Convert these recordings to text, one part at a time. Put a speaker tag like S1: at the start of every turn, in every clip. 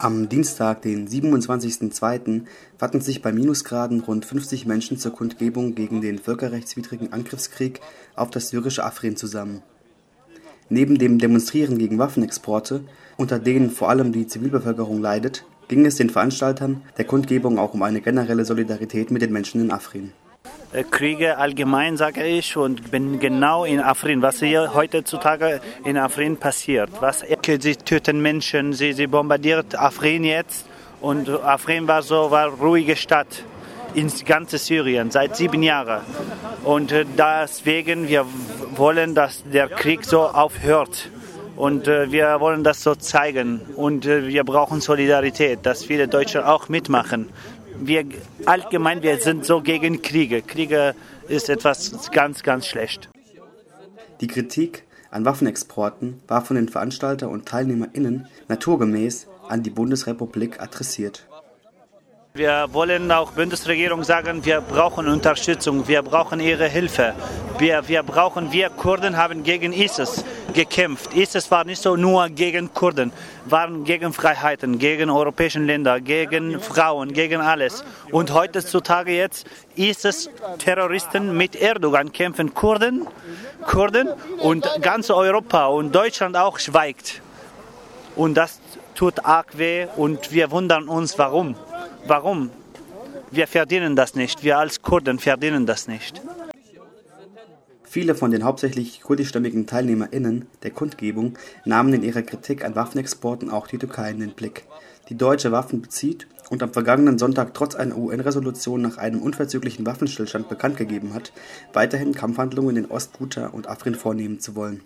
S1: Am Dienstag, den 27.02., fanden sich bei Minusgraden rund 50 Menschen zur Kundgebung gegen den völkerrechtswidrigen Angriffskrieg auf das syrische Afrin zusammen. Neben dem Demonstrieren gegen Waffenexporte, unter denen vor allem die Zivilbevölkerung leidet, ging es den Veranstaltern der Kundgebung auch um eine generelle Solidarität mit den Menschen in Afrin
S2: Kriege allgemein, sage ich, und bin genau in Afrin, was hier heutzutage in Afrin passiert. Was, sie töten Menschen, sie, sie bombardiert Afrin jetzt und Afrin war so war ruhige Stadt in ganze Syrien seit sieben Jahren. Und äh, deswegen wir wollen, dass der Krieg so aufhört. Und äh, wir wollen das so zeigen. Und wir brauchen Solidarität, dass viele Deutsche auch mitmachen wir allgemein, wir sind so gegen Kriege. Kriege ist etwas ganz, ganz schlecht.
S1: Die Kritik an Waffenexporten war von den Veranstalter und TeilnehmerInnen naturgemäß an die Bundesrepublik adressiert.
S2: Wir wollen auch Bundesregierung sagen, wir brauchen Unterstützung, wir brauchen ihre Hilfe. Wir, wir brauchen, wir Kurden haben gegen ISIS gekämpft. ISIS war nicht so nur gegen Kurden, waren gegen Freiheiten, gegen europäische Länder, gegen Frauen, gegen alles. Und heutzutage jetzt ISIS Terroristen mit Erdogan kämpfen Kurden, Kurden und ganz Europa und Deutschland auch schweigt. Und das tut arg weh und wir wundern uns, warum. Warum? Wir verdienen das nicht. Wir als Kurden verdienen das nicht.
S1: Viele von den hauptsächlich kurdischstämmigen TeilnehmerInnen der Kundgebung nahmen in ihrer Kritik an Waffenexporten auch die Türkei in den Blick, die deutsche Waffen bezieht und am vergangenen Sonntag trotz einer UN-Resolution nach einem unverzüglichen Waffenstillstand bekannt gegeben hat, weiterhin Kampfhandlungen in Ostguta und Afrin vornehmen zu wollen.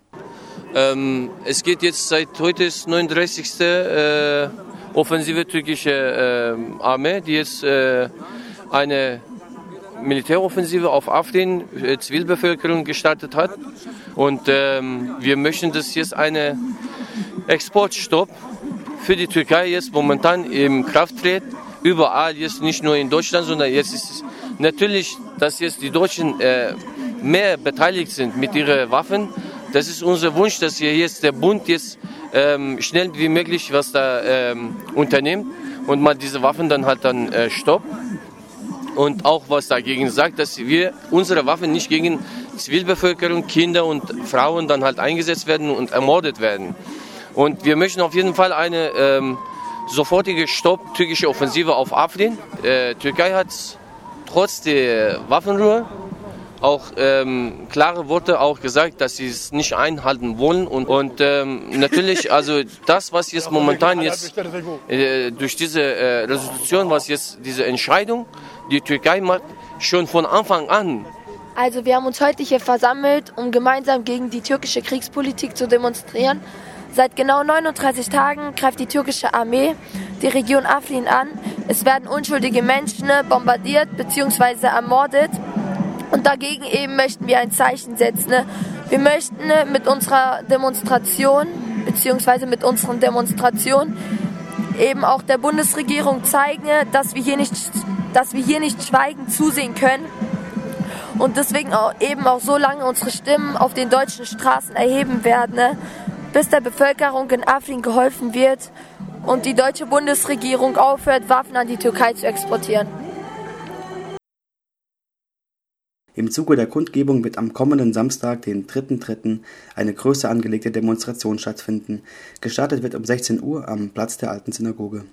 S3: Ähm, es geht jetzt seit heute ist 39. Äh, offensive türkische äh, Armee, die jetzt äh, eine Militäroffensive auf Afrin, äh, Zivilbevölkerung gestartet hat. Und ähm, wir möchten, dass jetzt eine Exportstopp für die Türkei jetzt momentan in Kraft tritt. Überall jetzt nicht nur in Deutschland, sondern jetzt ist es natürlich, dass jetzt die Deutschen äh, mehr beteiligt sind mit ihren Waffen. Das ist unser Wunsch, dass hier jetzt der Bund jetzt ähm, schnell wie möglich was da ähm, unternimmt und mal diese Waffen dann halt dann äh, stoppt und auch was dagegen sagt, dass wir unsere Waffen nicht gegen Zivilbevölkerung, Kinder und Frauen dann halt eingesetzt werden und ermordet werden. Und wir möchten auf jeden Fall eine ähm, sofortige Stopp türkische Offensive auf Afrin. Äh, Türkei hat trotz der Waffenruhe auch ähm, klare Worte auch gesagt, dass sie es nicht einhalten wollen und, und ähm, natürlich also das was jetzt momentan jetzt äh, durch diese äh, Resolution was jetzt diese Entscheidung die Türkei macht schon von Anfang an
S4: also wir haben uns heute hier versammelt um gemeinsam gegen die türkische Kriegspolitik zu demonstrieren Seit genau 39 Tagen greift die türkische Armee die Region Afrin an. Es werden unschuldige Menschen bombardiert bzw. ermordet. Und dagegen eben möchten wir ein Zeichen setzen. Ne? Wir möchten ne, mit unserer Demonstration beziehungsweise mit unseren Demonstrationen eben auch der Bundesregierung zeigen, ne, dass wir hier nicht, dass wir hier nicht schweigend zusehen können und deswegen auch eben auch so lange unsere Stimmen auf den deutschen Straßen erheben werden, bis der Bevölkerung in Afrin geholfen wird und die deutsche Bundesregierung aufhört, Waffen an die Türkei zu exportieren.
S1: Im Zuge der Kundgebung wird am kommenden Samstag, den 3.3., eine größer angelegte Demonstration stattfinden. Gestartet wird um 16 Uhr am Platz der Alten Synagoge